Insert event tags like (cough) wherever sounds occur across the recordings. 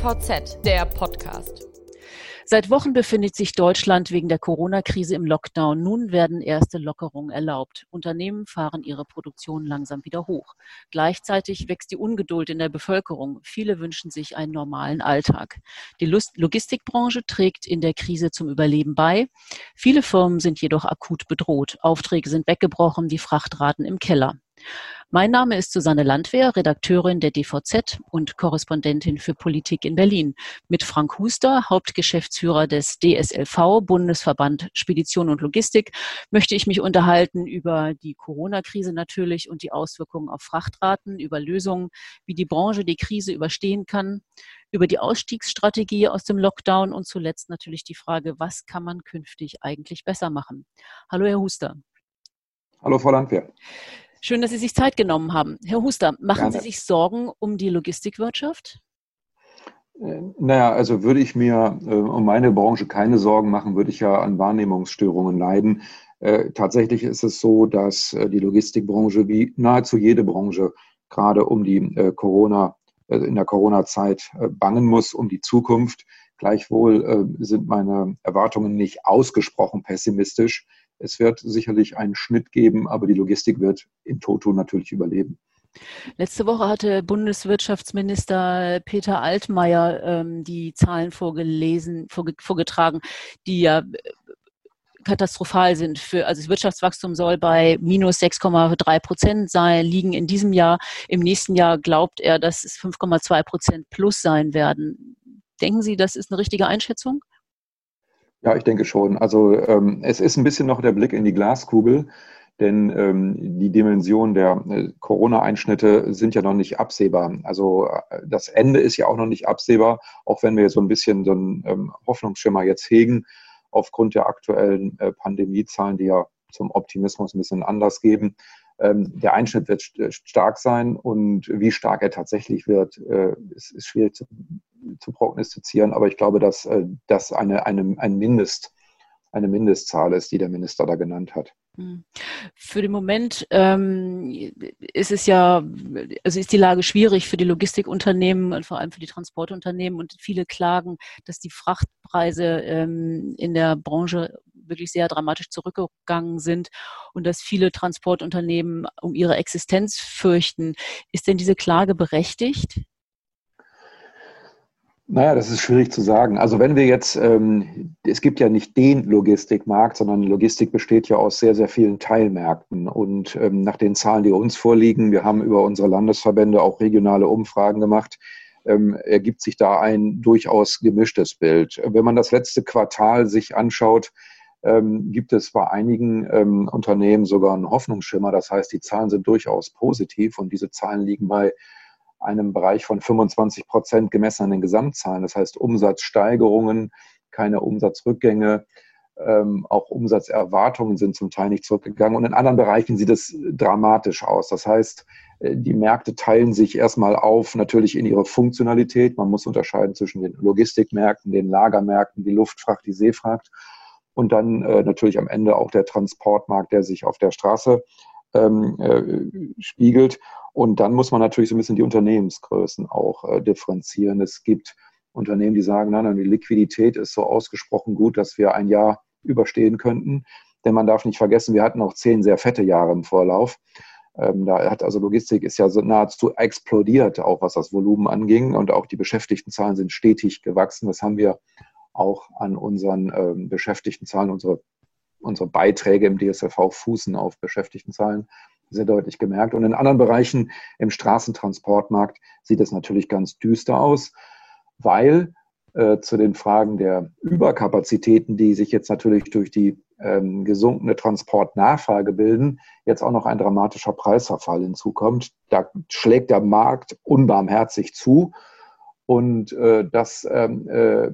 DVZ, der Podcast. Seit Wochen befindet sich Deutschland wegen der Corona-Krise im Lockdown. Nun werden erste Lockerungen erlaubt. Unternehmen fahren ihre Produktion langsam wieder hoch. Gleichzeitig wächst die Ungeduld in der Bevölkerung. Viele wünschen sich einen normalen Alltag. Die Logistikbranche trägt in der Krise zum Überleben bei. Viele Firmen sind jedoch akut bedroht. Aufträge sind weggebrochen, die Frachtraten im Keller. Mein Name ist Susanne Landwehr, Redakteurin der DVZ und Korrespondentin für Politik in Berlin. Mit Frank Huster, Hauptgeschäftsführer des DSLV, Bundesverband Spedition und Logistik, möchte ich mich unterhalten über die Corona-Krise natürlich und die Auswirkungen auf Frachtraten, über Lösungen, wie die Branche die Krise überstehen kann, über die Ausstiegsstrategie aus dem Lockdown und zuletzt natürlich die Frage, was kann man künftig eigentlich besser machen? Hallo, Herr Huster. Hallo, Frau Landwehr. Schön, dass Sie sich Zeit genommen haben. Herr Huster, machen Gerne. Sie sich Sorgen um die Logistikwirtschaft? Äh, naja, also würde ich mir äh, um meine Branche keine Sorgen machen, würde ich ja an Wahrnehmungsstörungen leiden. Äh, tatsächlich ist es so, dass äh, die Logistikbranche wie nahezu jede Branche gerade um die äh, Corona, äh, in der Corona-Zeit bangen muss, um die Zukunft. Gleichwohl sind meine Erwartungen nicht ausgesprochen pessimistisch. Es wird sicherlich einen Schnitt geben, aber die Logistik wird in Toto natürlich überleben. Letzte Woche hatte Bundeswirtschaftsminister Peter Altmaier ähm, die Zahlen vorgelesen, vorge vorgetragen, die ja äh, katastrophal sind. Für, also das Wirtschaftswachstum soll bei minus 6,3 Prozent sein, liegen in diesem Jahr. Im nächsten Jahr glaubt er, dass es 5,2 Prozent plus sein werden. Denken Sie, das ist eine richtige Einschätzung? Ja, ich denke schon. Also ähm, es ist ein bisschen noch der Blick in die Glaskugel, denn ähm, die Dimension der äh, Corona-Einschnitte sind ja noch nicht absehbar. Also äh, das Ende ist ja auch noch nicht absehbar, auch wenn wir so ein bisschen so einen ähm, Hoffnungsschimmer jetzt hegen, aufgrund der aktuellen äh, Pandemiezahlen, die ja zum Optimismus ein bisschen anders geben. Ähm, der Einschnitt wird st stark sein und wie stark er tatsächlich wird, äh, ist, ist schwierig zu zu prognostizieren, aber ich glaube, dass äh, das eine, eine, ein Mindest, eine Mindestzahl ist, die der Minister da genannt hat. Hm. Für den Moment ähm, ist es ja, also ist die Lage schwierig für die Logistikunternehmen und vor allem für die Transportunternehmen und viele klagen, dass die Frachtpreise ähm, in der Branche wirklich sehr dramatisch zurückgegangen sind und dass viele Transportunternehmen um ihre Existenz fürchten. Ist denn diese Klage berechtigt? Naja, das ist schwierig zu sagen. Also wenn wir jetzt, ähm, es gibt ja nicht den Logistikmarkt, sondern Logistik besteht ja aus sehr, sehr vielen Teilmärkten. Und ähm, nach den Zahlen, die uns vorliegen, wir haben über unsere Landesverbände auch regionale Umfragen gemacht, ähm, ergibt sich da ein durchaus gemischtes Bild. Wenn man das letzte Quartal sich anschaut, ähm, gibt es bei einigen ähm, Unternehmen sogar einen Hoffnungsschimmer. Das heißt, die Zahlen sind durchaus positiv und diese Zahlen liegen bei einem Bereich von 25 Prozent gemessen an den Gesamtzahlen. Das heißt Umsatzsteigerungen, keine Umsatzrückgänge, ähm, auch Umsatzerwartungen sind zum Teil nicht zurückgegangen. Und in anderen Bereichen sieht es dramatisch aus. Das heißt, äh, die Märkte teilen sich erstmal auf, natürlich in ihre Funktionalität. Man muss unterscheiden zwischen den Logistikmärkten, den Lagermärkten, die Luftfracht, die Seefracht und dann äh, natürlich am Ende auch der Transportmarkt, der sich auf der Straße ähm, äh, spiegelt. Und dann muss man natürlich so ein bisschen die Unternehmensgrößen auch äh, differenzieren. Es gibt Unternehmen, die sagen, nein, nein, die Liquidität ist so ausgesprochen gut, dass wir ein Jahr überstehen könnten. Denn man darf nicht vergessen, wir hatten noch zehn sehr fette Jahre im Vorlauf. Ähm, da hat also Logistik ist ja so nahezu explodiert, auch was das Volumen anging. Und auch die Beschäftigtenzahlen sind stetig gewachsen. Das haben wir auch an unseren ähm, Beschäftigtenzahlen, unsere, unsere Beiträge im DSLV fußen auf Beschäftigtenzahlen sehr deutlich gemerkt. Und in anderen Bereichen im Straßentransportmarkt sieht es natürlich ganz düster aus, weil äh, zu den Fragen der Überkapazitäten, die sich jetzt natürlich durch die ähm, gesunkene Transportnachfrage bilden, jetzt auch noch ein dramatischer Preisverfall hinzukommt. Da schlägt der Markt unbarmherzig zu. Und äh, das ähm, äh,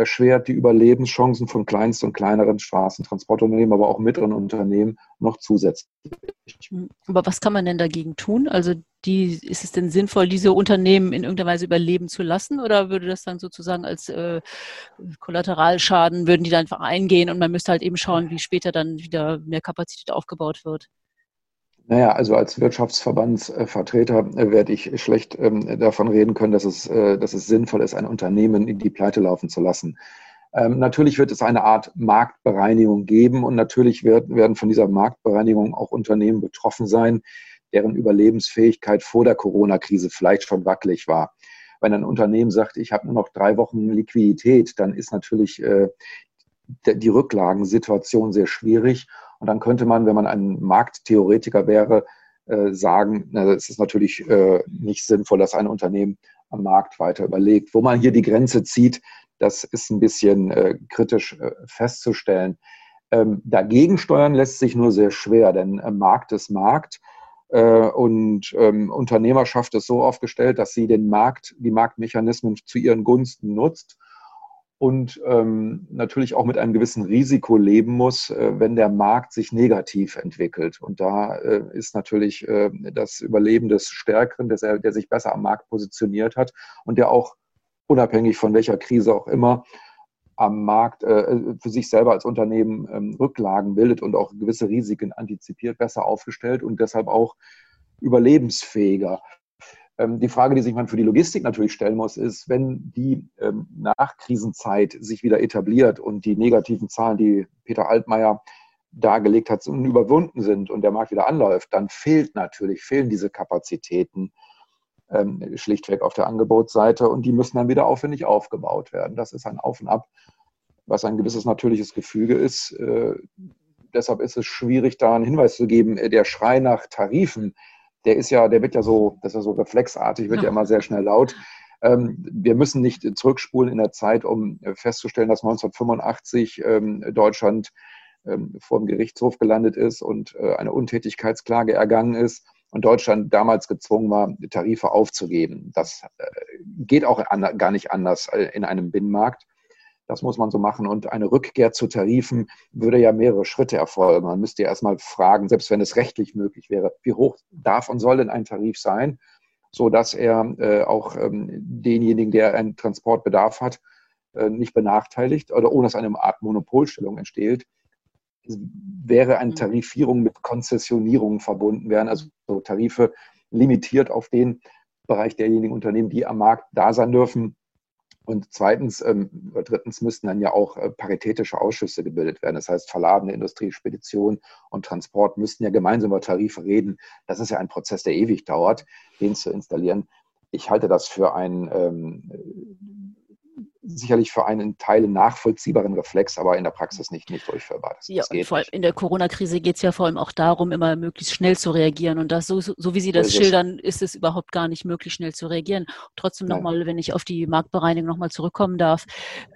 erschwert die Überlebenschancen von kleinsten und kleineren Straßentransportunternehmen, aber auch mittleren Unternehmen noch zusätzlich. Aber was kann man denn dagegen tun? Also die, ist es denn sinnvoll, diese Unternehmen in irgendeiner Weise überleben zu lassen oder würde das dann sozusagen als äh, Kollateralschaden, würden die dann einfach eingehen und man müsste halt eben schauen, wie später dann wieder mehr Kapazität aufgebaut wird? Naja, also als Wirtschaftsverbandsvertreter äh, werde ich schlecht ähm, davon reden können, dass es, äh, dass es sinnvoll ist, ein Unternehmen in die Pleite laufen zu lassen. Ähm, natürlich wird es eine Art Marktbereinigung geben und natürlich wird, werden von dieser Marktbereinigung auch Unternehmen betroffen sein, deren Überlebensfähigkeit vor der Corona-Krise vielleicht schon wackelig war. Wenn ein Unternehmen sagt, ich habe nur noch drei Wochen Liquidität, dann ist natürlich äh, die Rücklagensituation sehr schwierig. Und dann könnte man, wenn man ein Markttheoretiker wäre, äh, sagen, es ist natürlich äh, nicht sinnvoll, dass ein Unternehmen am Markt weiter überlegt. Wo man hier die Grenze zieht, das ist ein bisschen äh, kritisch festzustellen. Ähm, dagegen steuern lässt sich nur sehr schwer, denn Markt ist Markt. Und ähm, Unternehmerschaft ist so aufgestellt, dass sie den Markt, die Marktmechanismen zu ihren Gunsten nutzt und ähm, natürlich auch mit einem gewissen Risiko leben muss, äh, wenn der Markt sich negativ entwickelt. Und da äh, ist natürlich äh, das Überleben des Stärkeren, des, der sich besser am Markt positioniert hat und der auch unabhängig von welcher Krise auch immer am Markt äh, für sich selber als Unternehmen ähm, Rücklagen bildet und auch gewisse Risiken antizipiert, besser aufgestellt und deshalb auch überlebensfähiger. Ähm, die Frage, die sich man für die Logistik natürlich stellen muss, ist, wenn die ähm, Nachkrisenzeit sich wieder etabliert und die negativen Zahlen, die Peter Altmaier dargelegt hat, überwunden sind und der Markt wieder anläuft, dann fehlt natürlich, fehlen diese Kapazitäten ähm, schlichtweg auf der Angebotsseite und die müssen dann wieder aufwendig aufgebaut werden. Das ist ein Auf und Ab, was ein gewisses natürliches Gefüge ist. Äh, deshalb ist es schwierig, da einen Hinweis zu geben. Der Schrei nach Tarifen, der ist ja, der wird ja so, das ist ja so reflexartig, wird ja, ja immer sehr schnell laut. Ähm, wir müssen nicht zurückspulen in der Zeit, um festzustellen, dass 1985 ähm, Deutschland ähm, vor dem Gerichtshof gelandet ist und äh, eine Untätigkeitsklage ergangen ist und Deutschland damals gezwungen war, Tarife aufzugeben. Das äh, geht auch gar nicht anders äh, in einem Binnenmarkt. Das muss man so machen. Und eine Rückkehr zu Tarifen würde ja mehrere Schritte erfolgen. Man müsste ja erstmal fragen, selbst wenn es rechtlich möglich wäre, wie hoch darf und soll denn ein Tarif sein, so dass er äh, auch ähm, denjenigen, der einen Transportbedarf hat, äh, nicht benachteiligt oder ohne dass eine Art Monopolstellung entsteht. Es wäre eine mhm. Tarifierung mit Konzessionierung verbunden werden, also so Tarife limitiert auf den Bereich derjenigen Unternehmen, die am Markt da sein dürfen, und zweitens, ähm, drittens müssten dann ja auch äh, paritätische Ausschüsse gebildet werden. Das heißt, verladene Industrie, Spedition und Transport müssten ja gemeinsam über Tarife reden. Das ist ja ein Prozess, der ewig dauert, den zu installieren. Ich halte das für ein ähm, sicherlich für einen Teil nachvollziehbaren Reflex, aber in der Praxis nicht, nicht durchführbar. Das, ja, das vor allem in der Corona-Krise geht es ja vor allem auch darum, immer möglichst schnell zu reagieren. Und das, so, so wie Sie das so schildern, ist es überhaupt gar nicht möglich, schnell zu reagieren. Trotzdem nochmal, wenn ich auf die Marktbereinigung nochmal zurückkommen darf,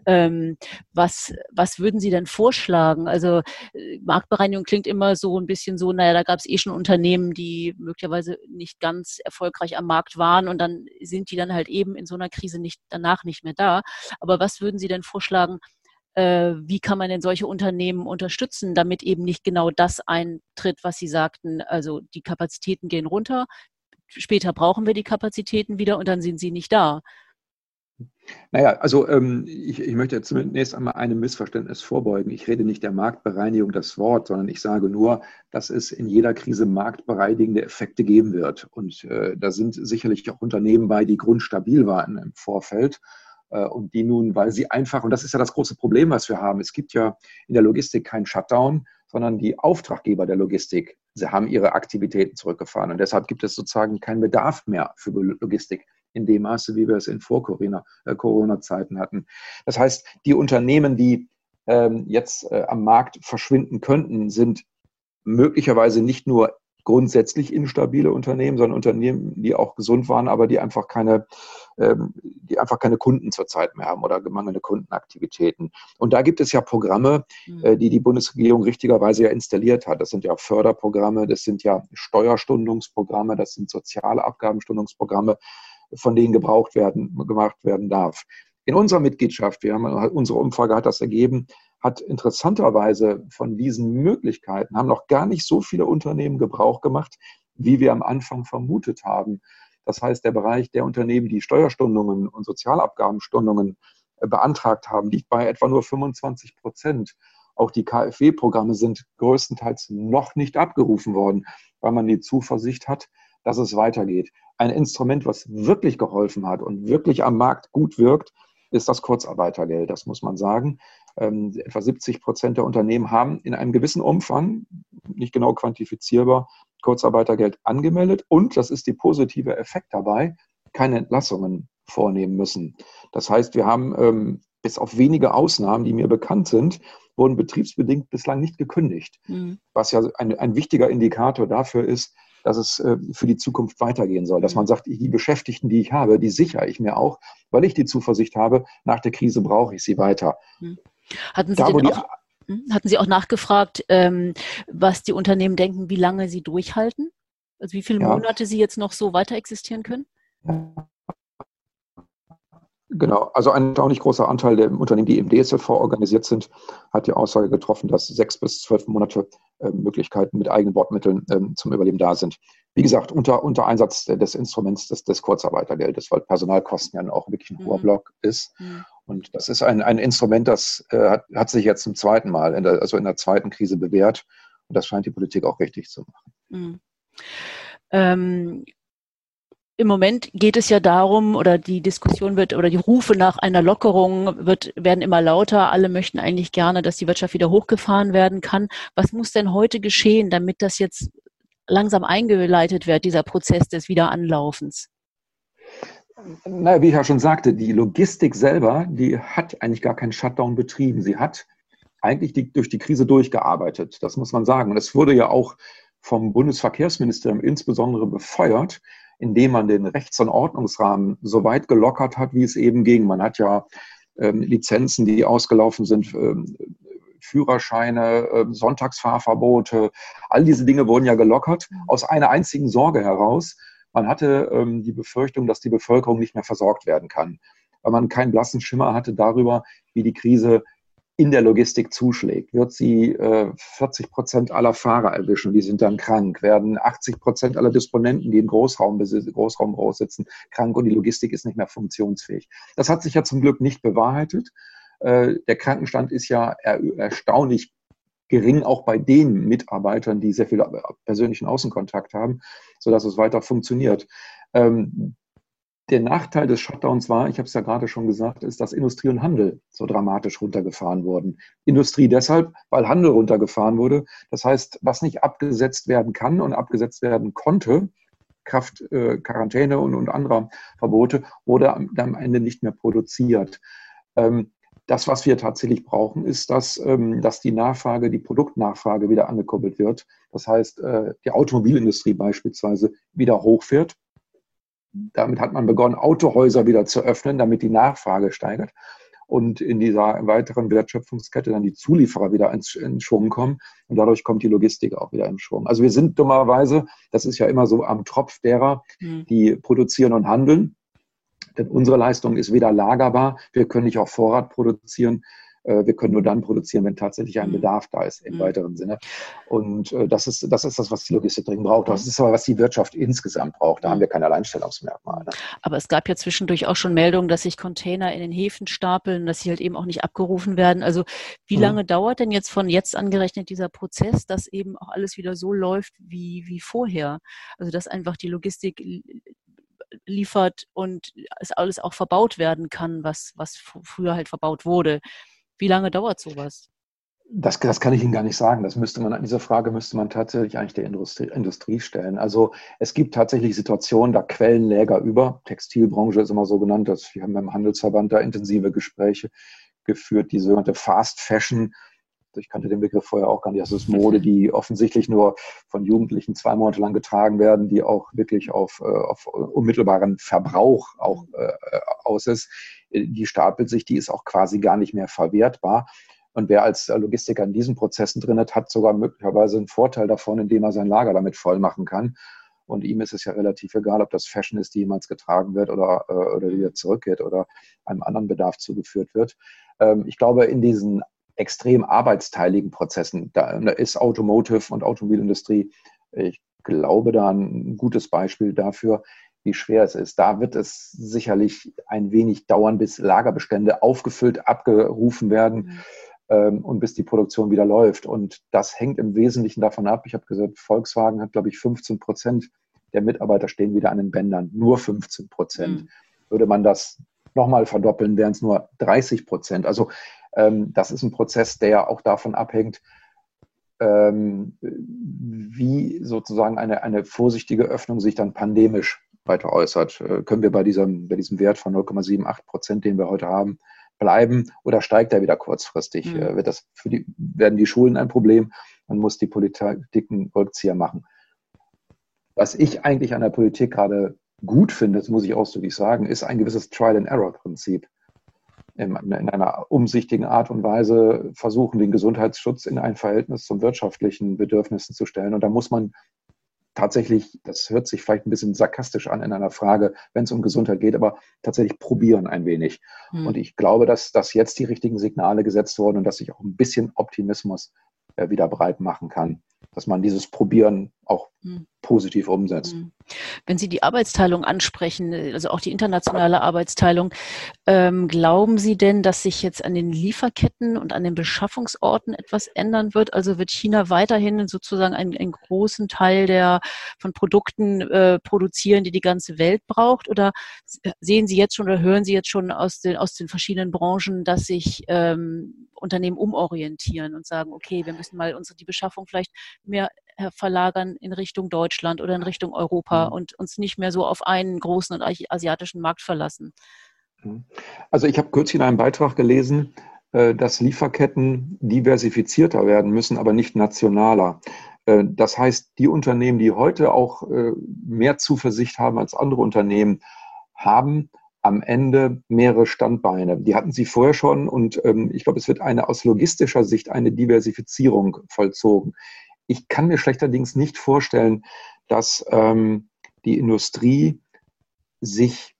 ähm, was, was würden Sie denn vorschlagen? Also äh, Marktbereinigung klingt immer so ein bisschen so, naja, da gab es eh schon Unternehmen, die möglicherweise nicht ganz erfolgreich am Markt waren und dann sind die dann halt eben in so einer Krise nicht danach nicht mehr da. Aber was würden Sie denn vorschlagen, äh, wie kann man denn solche Unternehmen unterstützen, damit eben nicht genau das eintritt, was Sie sagten, also die Kapazitäten gehen runter, später brauchen wir die Kapazitäten wieder und dann sind sie nicht da. Naja, also ähm, ich, ich möchte zunächst einmal einem Missverständnis vorbeugen. Ich rede nicht der Marktbereinigung das Wort, sondern ich sage nur, dass es in jeder Krise marktbereinigende Effekte geben wird. Und äh, da sind sicherlich auch Unternehmen bei, die grundstabil waren im Vorfeld und die nun, weil sie einfach, und das ist ja das große Problem, was wir haben, es gibt ja in der Logistik keinen Shutdown, sondern die Auftraggeber der Logistik, sie haben ihre Aktivitäten zurückgefahren und deshalb gibt es sozusagen keinen Bedarf mehr für Logistik in dem Maße, wie wir es in Vor-Corona-Zeiten äh, hatten. Das heißt, die Unternehmen, die ähm, jetzt äh, am Markt verschwinden könnten, sind möglicherweise nicht nur grundsätzlich instabile Unternehmen, sondern Unternehmen, die auch gesund waren, aber die einfach keine, ähm, die einfach keine Kunden zurzeit mehr haben oder gemangelnde Kundenaktivitäten. Und da gibt es ja Programme, mhm. äh, die die Bundesregierung richtigerweise ja installiert hat. Das sind ja Förderprogramme, das sind ja Steuerstundungsprogramme, das sind soziale Abgabenstundungsprogramme, von denen gebraucht werden, gemacht werden darf. In unserer Mitgliedschaft, wir haben, unsere Umfrage hat das ergeben, hat interessanterweise von diesen Möglichkeiten, haben noch gar nicht so viele Unternehmen Gebrauch gemacht, wie wir am Anfang vermutet haben. Das heißt, der Bereich der Unternehmen, die Steuerstundungen und Sozialabgabenstundungen äh, beantragt haben, liegt bei etwa nur 25 Prozent. Auch die KfW-Programme sind größtenteils noch nicht abgerufen worden, weil man die Zuversicht hat, dass es weitergeht. Ein Instrument, was wirklich geholfen hat und wirklich am Markt gut wirkt, ist das Kurzarbeitergeld. Das muss man sagen. Ähm, etwa 70 Prozent der Unternehmen haben in einem gewissen Umfang, nicht genau quantifizierbar, Kurzarbeitergeld angemeldet. Und, das ist der positive Effekt dabei, keine Entlassungen vornehmen müssen. Das heißt, wir haben ähm, bis auf wenige Ausnahmen, die mir bekannt sind, wurden betriebsbedingt bislang nicht gekündigt. Mhm. Was ja ein, ein wichtiger Indikator dafür ist, dass es äh, für die Zukunft weitergehen soll. Dass mhm. man sagt, die Beschäftigten, die ich habe, die sichere ich mir auch, weil ich die Zuversicht habe, nach der Krise brauche ich sie weiter. Mhm. Hatten Sie, da, auch, hm, hatten Sie auch nachgefragt, ähm, was die Unternehmen denken, wie lange sie durchhalten? Also wie viele ja. Monate sie jetzt noch so weiter existieren können? Genau, also ein erstaunlich großer Anteil der Unternehmen, die im DSLV organisiert sind, hat die Aussage getroffen, dass sechs bis zwölf Monate äh, Möglichkeiten mit eigenen Bordmitteln äh, zum Überleben da sind. Wie gesagt, unter, unter Einsatz des Instruments des, des Kurzarbeitergeldes, weil Personalkosten ja auch wirklich ein hoher mhm. Block ist. Mhm. Und das ist ein, ein Instrument, das äh, hat, hat sich jetzt zum zweiten Mal, in der, also in der zweiten Krise bewährt. Und das scheint die Politik auch richtig zu machen. Mhm. Ähm, im Moment geht es ja darum, oder die Diskussion wird, oder die Rufe nach einer Lockerung wird, werden immer lauter. Alle möchten eigentlich gerne, dass die Wirtschaft wieder hochgefahren werden kann. Was muss denn heute geschehen, damit das jetzt langsam eingeleitet wird, dieser Prozess des Wiederanlaufens? Naja, wie ich ja schon sagte, die Logistik selber, die hat eigentlich gar keinen Shutdown betrieben. Sie hat eigentlich die, durch die Krise durchgearbeitet. Das muss man sagen. Und es wurde ja auch vom Bundesverkehrsministerium insbesondere befeuert, indem man den Rechts- und Ordnungsrahmen so weit gelockert hat, wie es eben ging. Man hat ja ähm, Lizenzen, die ausgelaufen sind, ähm, Führerscheine, äh, Sonntagsfahrverbote, all diese Dinge wurden ja gelockert aus einer einzigen Sorge heraus. Man hatte ähm, die Befürchtung, dass die Bevölkerung nicht mehr versorgt werden kann, weil man keinen blassen Schimmer hatte darüber, wie die Krise in der Logistik zuschlägt. Wird sie äh, 40 Prozent aller Fahrer erwischen, die sind dann krank, werden 80 Prozent aller Disponenten, die im Großraum, Großraum sitzen, krank und die Logistik ist nicht mehr funktionsfähig. Das hat sich ja zum Glück nicht bewahrheitet. Äh, der Krankenstand ist ja er, erstaunlich gering, auch bei den Mitarbeitern, die sehr viel persönlichen Außenkontakt haben, sodass es weiter funktioniert. Ähm, der Nachteil des Shutdowns war, ich habe es ja gerade schon gesagt, ist, dass Industrie und Handel so dramatisch runtergefahren wurden. Industrie deshalb, weil Handel runtergefahren wurde. Das heißt, was nicht abgesetzt werden kann und abgesetzt werden konnte, Kraft äh, Quarantäne und, und anderer Verbote, wurde am, am Ende nicht mehr produziert. Ähm, das, was wir tatsächlich brauchen, ist, dass, ähm, dass die Nachfrage, die Produktnachfrage wieder angekuppelt wird. Das heißt, äh, die Automobilindustrie beispielsweise wieder hochfährt damit hat man begonnen, Autohäuser wieder zu öffnen, damit die Nachfrage steigert. Und in dieser weiteren Wertschöpfungskette dann die Zulieferer wieder ins, in Schwung kommen. Und dadurch kommt die Logistik auch wieder in Schwung. Also wir sind dummerweise, das ist ja immer so am Tropf derer, mhm. die produzieren und handeln. Denn unsere Leistung ist weder lagerbar, wir können nicht auf Vorrat produzieren, äh, wir können nur dann produzieren, wenn tatsächlich ein mhm. Bedarf da ist im mhm. weiteren Sinne. Und äh, das ist, das ist das, was die Logistik dringend braucht. Das ist aber, was die Wirtschaft insgesamt braucht. Da haben wir kein Alleinstellungsmerkmal. Ne? Aber es gab ja zwischendurch auch schon Meldungen, dass sich Container in den Häfen stapeln, dass sie halt eben auch nicht abgerufen werden. Also wie mhm. lange dauert denn jetzt von jetzt angerechnet dieser Prozess, dass eben auch alles wieder so läuft wie, wie vorher? Also dass einfach die Logistik liefert und es alles auch verbaut werden kann, was, was früher halt verbaut wurde. Wie lange dauert sowas? Das, das kann ich Ihnen gar nicht sagen. Das müsste man, diese Frage müsste man tatsächlich eigentlich der Industrie, Industrie stellen. Also es gibt tatsächlich Situationen, da quellen Läger über. Textilbranche ist immer so genannt. Dass wir haben beim Handelsverband da intensive Gespräche geführt, die sogenannte Fast Fashion. Ich kannte den Begriff vorher auch gar nicht. Das ist Mode, die offensichtlich nur von Jugendlichen zwei Monate lang getragen werden, die auch wirklich auf, äh, auf unmittelbaren Verbrauch auch äh, aus ist die stapelt sich, die ist auch quasi gar nicht mehr verwertbar. Und wer als Logistiker in diesen Prozessen drin hat, hat sogar möglicherweise einen Vorteil davon, indem er sein Lager damit voll machen kann. Und ihm ist es ja relativ egal, ob das Fashion ist, die jemals getragen wird oder, äh, oder wieder zurückgeht oder einem anderen Bedarf zugeführt wird. Ähm, ich glaube, in diesen extrem arbeitsteiligen Prozessen, da ist Automotive und Automobilindustrie, ich glaube, da ein gutes Beispiel dafür, wie schwer es ist. Da wird es sicherlich ein wenig dauern, bis Lagerbestände aufgefüllt, abgerufen werden. Mhm. ähm, und bis die Produktion wieder läuft. Und das hängt im Wesentlichen davon ab. Ich habe gesagt, Volkswagen hat, glaube ich, 15 Prozent der Mitarbeiter stehen wieder an den Bändern. Nur 15 Prozent. Mhm. Würde man das nochmal verdoppeln, wären es nur 30 Prozent. Also das ist ein Prozess, der auch davon abhängt, ähm, wie sozusagen eine, eine vorsichtige Öffnung sich dann pandemisch weiter äußert. Äh, können wir bei diesem, bei diesem Wert von 0,78 Prozent, den wir heute haben, bleiben oder steigt er wieder kurzfristig? Mhm. Äh, wird das für die, werden die Schulen ein Problem? Man muss die Politik einen Rückzieher machen. Was ich eigentlich an der Politik gerade gut finde, das muss ich ausdrücklich sagen, ist ein gewisses Trial-and-Error-Prinzip. In, in einer umsichtigen Art und Weise versuchen, den Gesundheitsschutz in ein Verhältnis zum wirtschaftlichen Bedürfnissen zu stellen. Und da muss man tatsächlich, das hört sich vielleicht ein bisschen sarkastisch an in einer Frage, wenn es um Gesundheit geht, aber tatsächlich probieren ein wenig. Hm. Und ich glaube, dass, dass jetzt die richtigen Signale gesetzt wurden und dass sich auch ein bisschen Optimismus äh, wieder breit machen kann dass man dieses Probieren auch hm. positiv umsetzt. Hm. Wenn Sie die Arbeitsteilung ansprechen, also auch die internationale Arbeitsteilung, ähm, glauben Sie denn, dass sich jetzt an den Lieferketten und an den Beschaffungsorten etwas ändern wird? Also wird China weiterhin sozusagen einen, einen großen Teil der von Produkten äh, produzieren, die die ganze Welt braucht? Oder sehen Sie jetzt schon oder hören Sie jetzt schon aus den, aus den verschiedenen Branchen, dass sich ähm, Unternehmen umorientieren und sagen, okay, wir müssen mal unsere die Beschaffung vielleicht mehr verlagern in Richtung Deutschland oder in Richtung Europa mhm. und uns nicht mehr so auf einen großen und asiatischen Markt verlassen. Mhm. Also ich habe kürzlich in einem Beitrag gelesen, äh, dass Lieferketten diversifizierter werden müssen, aber nicht nationaler. Äh, das heißt, die Unternehmen, die heute auch mehr Zuversicht haben als andere Unternehmen, haben am Ende mehrere Standbeine. Die hatten sie vorher schon und ähm, ich glaube, es wird eine aus logistischer Sicht eine Diversifizierung vollzogen. Ich kann mir schlechterdings nicht vorstellen, dass ähm, die Industrie sich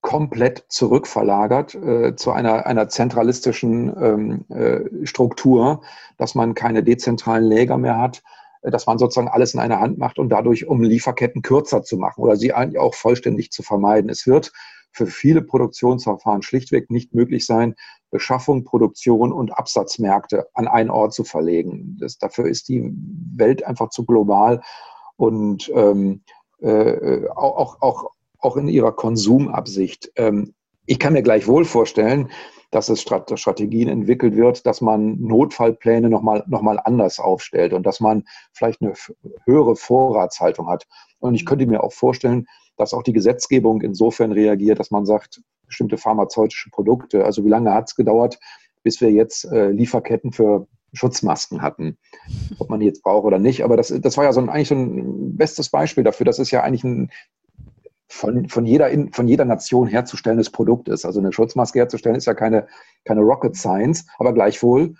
komplett zurückverlagert äh, zu einer, einer zentralistischen ähm, äh, Struktur, dass man keine dezentralen Läger mehr hat, äh, dass man sozusagen alles in einer Hand macht und dadurch, um Lieferketten kürzer zu machen oder sie eigentlich auch vollständig zu vermeiden. Es wird für viele Produktionsverfahren schlichtweg nicht möglich sein, Beschaffung, Produktion und Absatzmärkte an einen Ort zu verlegen. Das, dafür ist die Welt einfach zu global und ähm, äh, auch, auch, auch in ihrer Konsumabsicht. Ähm, ich kann mir gleichwohl vorstellen, dass es Strategien entwickelt wird, dass man Notfallpläne nochmal noch mal anders aufstellt und dass man vielleicht eine höhere Vorratshaltung hat. Und ich könnte mir auch vorstellen, dass auch die Gesetzgebung insofern reagiert, dass man sagt, bestimmte pharmazeutische Produkte, also wie lange hat es gedauert, bis wir jetzt äh, Lieferketten für Schutzmasken hatten, ob man die jetzt braucht oder nicht. Aber das, das war ja so ein, eigentlich so ein bestes Beispiel dafür. Das ist ja eigentlich ein von, von, jeder, von jeder Nation herzustellendes Produkt ist. Also eine Schutzmaske herzustellen ist ja keine, keine Rocket Science, aber gleichwohl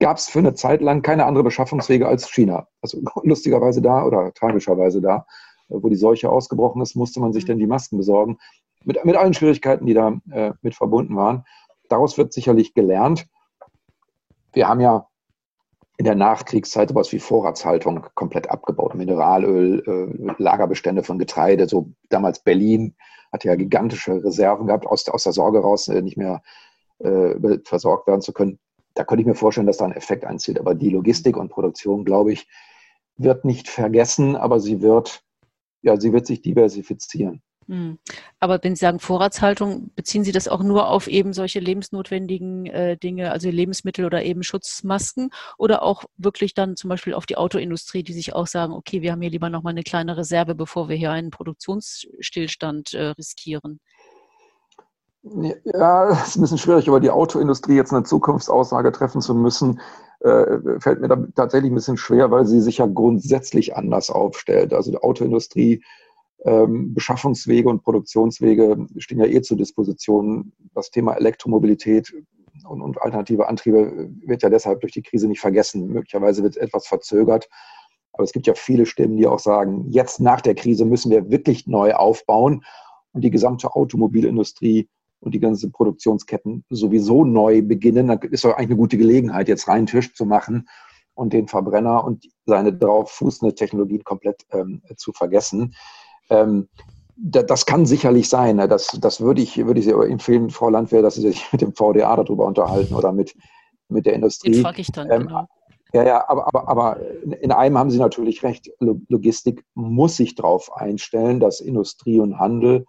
gab es für eine Zeit lang keine andere Beschaffungswege als China. Also (laughs) lustigerweise da oder tragischerweise da wo die Seuche ausgebrochen ist, musste man sich mhm. dann die Masken besorgen. Mit, mit allen Schwierigkeiten, die da äh, mit verbunden waren. Daraus wird sicherlich gelernt. Wir haben ja in der Nachkriegszeit sowas wie Vorratshaltung komplett abgebaut. Mineralöl, äh, Lagerbestände von Getreide. So damals Berlin hatte ja gigantische Reserven gehabt, aus, aus der Sorge raus äh, nicht mehr äh, versorgt werden zu können. Da könnte ich mir vorstellen, dass da ein Effekt einzieht. Aber die Logistik und Produktion, glaube ich, wird nicht vergessen, aber sie wird ja, sie wird sich diversifizieren. Hm. Aber wenn Sie sagen Vorratshaltung, beziehen Sie das auch nur auf eben solche lebensnotwendigen äh, Dinge, also Lebensmittel oder eben Schutzmasken oder auch wirklich dann zum Beispiel auf die Autoindustrie, die sich auch sagen, okay, wir haben hier lieber nochmal eine kleine Reserve, bevor wir hier einen Produktionsstillstand äh, riskieren? Ja, es ist ein bisschen schwierig, über die Autoindustrie jetzt eine Zukunftsaussage treffen zu müssen. Äh, fällt mir da tatsächlich ein bisschen schwer, weil sie sich ja grundsätzlich anders aufstellt. Also die Autoindustrie, ähm, Beschaffungswege und Produktionswege stehen ja eh zur Disposition. Das Thema Elektromobilität und, und alternative Antriebe wird ja deshalb durch die Krise nicht vergessen. Möglicherweise wird es etwas verzögert. Aber es gibt ja viele Stimmen, die auch sagen, jetzt nach der Krise müssen wir wirklich neu aufbauen und die gesamte Automobilindustrie und die ganzen Produktionsketten sowieso neu beginnen, dann ist doch eigentlich eine gute Gelegenheit, jetzt reinen Tisch zu machen und den Verbrenner und seine darauf fußende Technologien komplett ähm, zu vergessen. Ähm, das kann sicherlich sein. Ne? Das, das würde ich, würde ich sehr empfehlen, Frau Landwehr, dass Sie sich mit dem VDA darüber unterhalten oder mit mit der Industrie. Den frage ich dann, ähm, genau. Ja, ja, aber, aber, aber in einem haben Sie natürlich recht. Logistik muss sich darauf einstellen, dass Industrie und Handel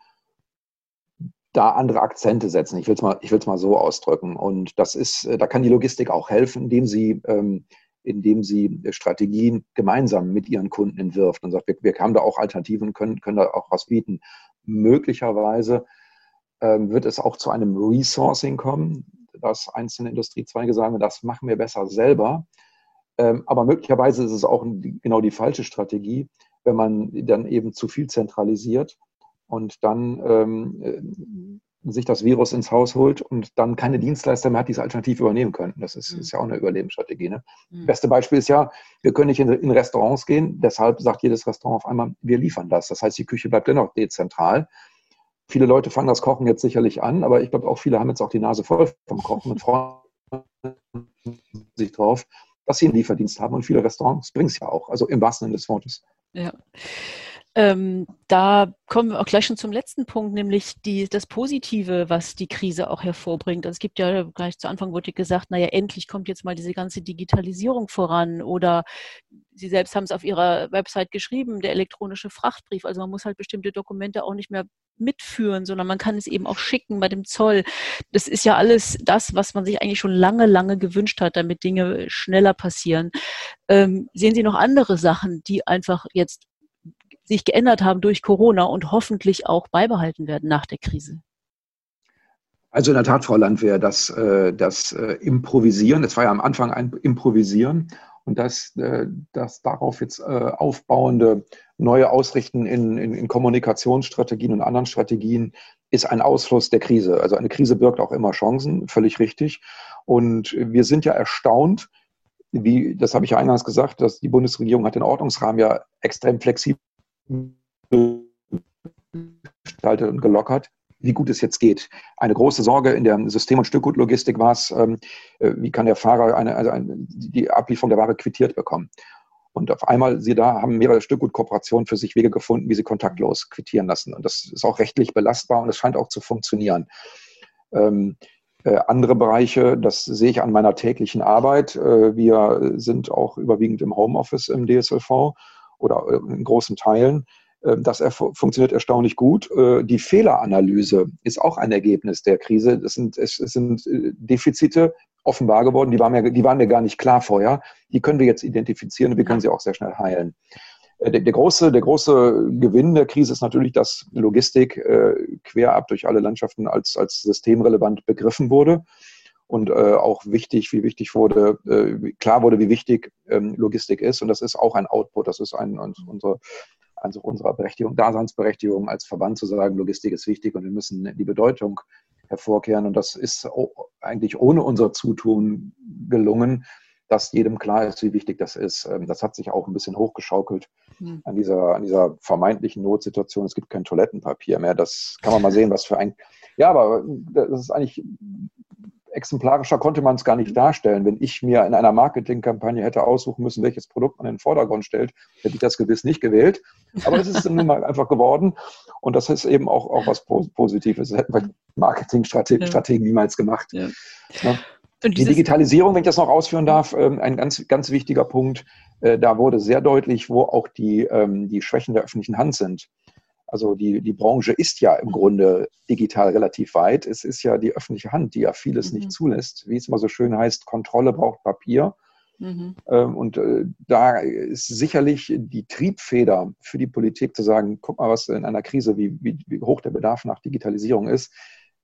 da andere Akzente setzen. Ich will es mal, mal so ausdrücken. Und das ist, da kann die Logistik auch helfen, indem sie, ähm, indem sie Strategien gemeinsam mit ihren Kunden entwirft und sagt, wir, wir haben da auch Alternativen, können, können da auch was bieten. Möglicherweise ähm, wird es auch zu einem Resourcing kommen, dass einzelne Industriezweige sagen, das machen wir besser selber. Ähm, aber möglicherweise ist es auch genau die falsche Strategie, wenn man dann eben zu viel zentralisiert und dann ähm, äh, sich das Virus ins Haus holt und dann keine Dienstleister mehr hat, die es alternativ übernehmen könnten. Das ist, mhm. ist ja auch eine Überlebensstrategie. Ne? Mhm. Beste Beispiel ist ja, wir können nicht in, in, Restaurants gehen, deshalb sagt jedes Restaurant auf einmal, wir liefern das. Das heißt, die Küche bleibt dennoch dezentral. Viele Leute fangen das Kochen jetzt sicherlich an, aber ich glaube auch viele haben jetzt auch die Nase voll vom Kochen und freuen sich drauf, dass sie einen Lieferdienst haben und viele Restaurants bringen es ja auch, also im wahrsten Sinne des Wortes. Ja. Ähm, da kommen wir auch gleich schon zum letzten Punkt, nämlich die, das Positive, was die Krise auch hervorbringt. Also es gibt ja gleich zu Anfang wurde gesagt, naja, endlich kommt jetzt mal diese ganze Digitalisierung voran oder Sie selbst haben es auf Ihrer Website geschrieben, der elektronische Frachtbrief. Also man muss halt bestimmte Dokumente auch nicht mehr mitführen, sondern man kann es eben auch schicken bei dem Zoll. Das ist ja alles das, was man sich eigentlich schon lange, lange gewünscht hat, damit Dinge schneller passieren. Ähm, sehen Sie noch andere Sachen, die einfach jetzt sich geändert haben durch Corona und hoffentlich auch beibehalten werden nach der Krise? Also in der Tat, Frau Landwehr, das, äh, das äh, Improvisieren, das war ja am Anfang ein Improvisieren und das, äh, das darauf jetzt aufbauende neue Ausrichten in, in, in Kommunikationsstrategien und anderen Strategien ist ein Ausfluss der Krise. Also eine Krise birgt auch immer Chancen, völlig richtig. Und wir sind ja erstaunt, wie, das habe ich ja eingangs gesagt, dass die Bundesregierung hat den Ordnungsrahmen ja extrem flexibel gestaltet und gelockert, wie gut es jetzt geht. Eine große Sorge in der System- und Stückgutlogistik war es, ähm, äh, wie kann der Fahrer eine, also die Ablieferung der Ware quittiert bekommen. Und auf einmal, Sie da, haben mehrere Stückgutkooperationen für sich Wege gefunden, wie sie kontaktlos quittieren lassen. Und das ist auch rechtlich belastbar und es scheint auch zu funktionieren. Ähm, äh, andere Bereiche, das sehe ich an meiner täglichen Arbeit. Äh, wir sind auch überwiegend im Homeoffice im DSLV oder äh, in großen Teilen. Ähm, das funktioniert erstaunlich gut. Äh, die Fehleranalyse ist auch ein Ergebnis der Krise. Es sind, es sind äh, Defizite offenbar geworden, die waren, mir, die waren mir gar nicht klar vorher. Die können wir jetzt identifizieren und wir können sie auch sehr schnell heilen. Der, der, große, der große Gewinn der Krise ist natürlich, dass Logistik äh, quer ab durch alle Landschaften als, als systemrelevant begriffen wurde und äh, auch wichtig, wie wichtig wurde, äh, klar wurde, wie wichtig ähm, Logistik ist. Und das ist auch ein Output, das ist ein, unsere, also unserer Berechtigung, Daseinsberechtigung als Verband zu sagen, Logistik ist wichtig und wir müssen die Bedeutung hervorkehren. Und das ist eigentlich ohne unser Zutun gelungen, dass jedem klar ist, wie wichtig das ist. Ähm, das hat sich auch ein bisschen hochgeschaukelt hm. an, dieser, an dieser vermeintlichen Notsituation. Es gibt kein Toilettenpapier mehr. Das kann man mal sehen, was für ein. Ja, aber das ist eigentlich exemplarischer konnte man es gar nicht darstellen. Wenn ich mir in einer Marketingkampagne hätte aussuchen müssen, welches Produkt man in den Vordergrund stellt, hätte ich das gewiss nicht gewählt. Aber es ist nun mal einfach geworden. Und das ist eben auch, auch was Positives. Das hätten wir Marketingstrategen ja. niemals gemacht. Ja. Ja. Die Digitalisierung, wenn ich das noch ausführen darf, ähm, ein ganz, ganz wichtiger Punkt. Äh, da wurde sehr deutlich, wo auch die, ähm, die Schwächen der öffentlichen Hand sind. Also die, die Branche ist ja im Grunde digital relativ weit. Es ist ja die öffentliche Hand, die ja vieles mhm. nicht zulässt. Wie es immer so schön heißt, Kontrolle braucht Papier. Mhm. Ähm, und äh, da ist sicherlich die Triebfeder für die Politik zu sagen, guck mal, was in einer Krise, wie, wie, wie hoch der Bedarf nach Digitalisierung ist,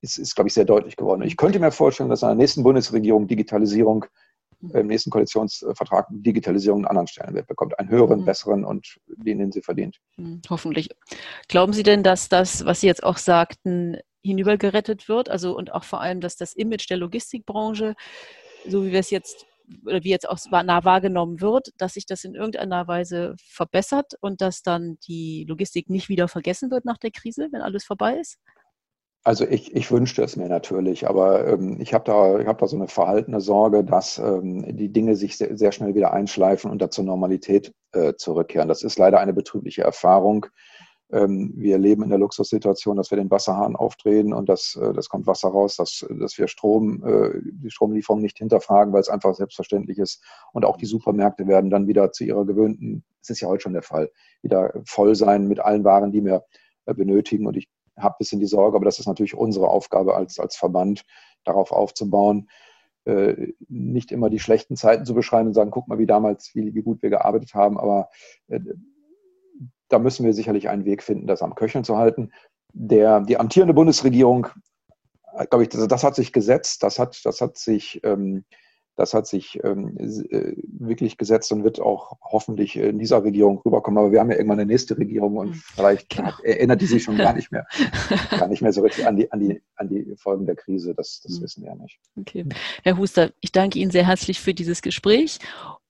ist, ist, glaube ich, sehr deutlich geworden. Ich könnte mir vorstellen, dass in der nächsten Bundesregierung Digitalisierung im nächsten Koalitionsvertrag Digitalisierung einen anderen Stellenwert bekommt, einen höheren, mhm. besseren und den, den sie verdient. Mhm, hoffentlich. Glauben Sie denn, dass das, was Sie jetzt auch sagten, hinübergerettet wird? Also und auch vor allem, dass das Image der Logistikbranche, so wie wir es jetzt oder wie jetzt auch nah wahrgenommen wird, dass sich das in irgendeiner Weise verbessert und dass dann die Logistik nicht wieder vergessen wird nach der Krise, wenn alles vorbei ist? Also ich, ich wünschte es mir natürlich, aber ähm, ich habe da, ich hab da so eine verhaltene Sorge, dass ähm, die Dinge sich sehr, sehr, schnell wieder einschleifen und da zur Normalität äh, zurückkehren. Das ist leider eine betrübliche Erfahrung. ähm, wir leben in der Luxussituation, dass wir den Wasserhahn aufdrehen und das, äh, das kommt Wasser raus, dass, dass wir Strom, äh, die Stromlieferung nicht hinterfragen, weil es einfach selbstverständlich ist. Und auch die Supermärkte werden dann wieder zu ihrer gewöhnten, es ist ja heute schon der Fall, wieder voll sein mit allen Waren, die wir äh, benötigen. Und ich habe ein bisschen die Sorge, aber das ist natürlich unsere Aufgabe als, als Verband, darauf aufzubauen, äh, nicht immer die schlechten Zeiten zu beschreiben und sagen, guck mal, wie damals, wie, wie gut wir gearbeitet haben, aber äh, da müssen wir sicherlich einen Weg finden, das am Köcheln zu halten. Der, die amtierende Bundesregierung, äh, glaube ich, das, das, hat sich gesetzt, das hat, das hat sich ähm, das hat sich ähm, äh, wirklich gesetzt und wird auch hoffentlich in dieser Regierung rüberkommen. Aber wir haben ja irgendwann eine nächste Regierung und hm. vielleicht genau. erinnert die sich schon gar nicht mehr, (laughs) gar nicht mehr so richtig an die, an die, an die Folgen der Krise. Das, das mhm. wissen wir ja nicht. Okay. Herr Huster, ich danke Ihnen sehr herzlich für dieses Gespräch.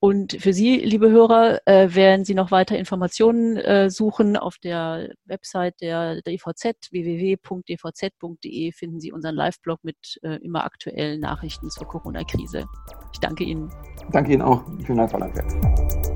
Und für Sie, liebe Hörer, äh, werden Sie noch weiter Informationen äh, suchen auf der Website der, der EVZ, www.dvz.de finden Sie unseren Live-Blog mit äh, immer aktuellen Nachrichten zur Corona-Krise. Ich danke Ihnen. Danke Ihnen auch. Vielen Dank, Frau Landwehr.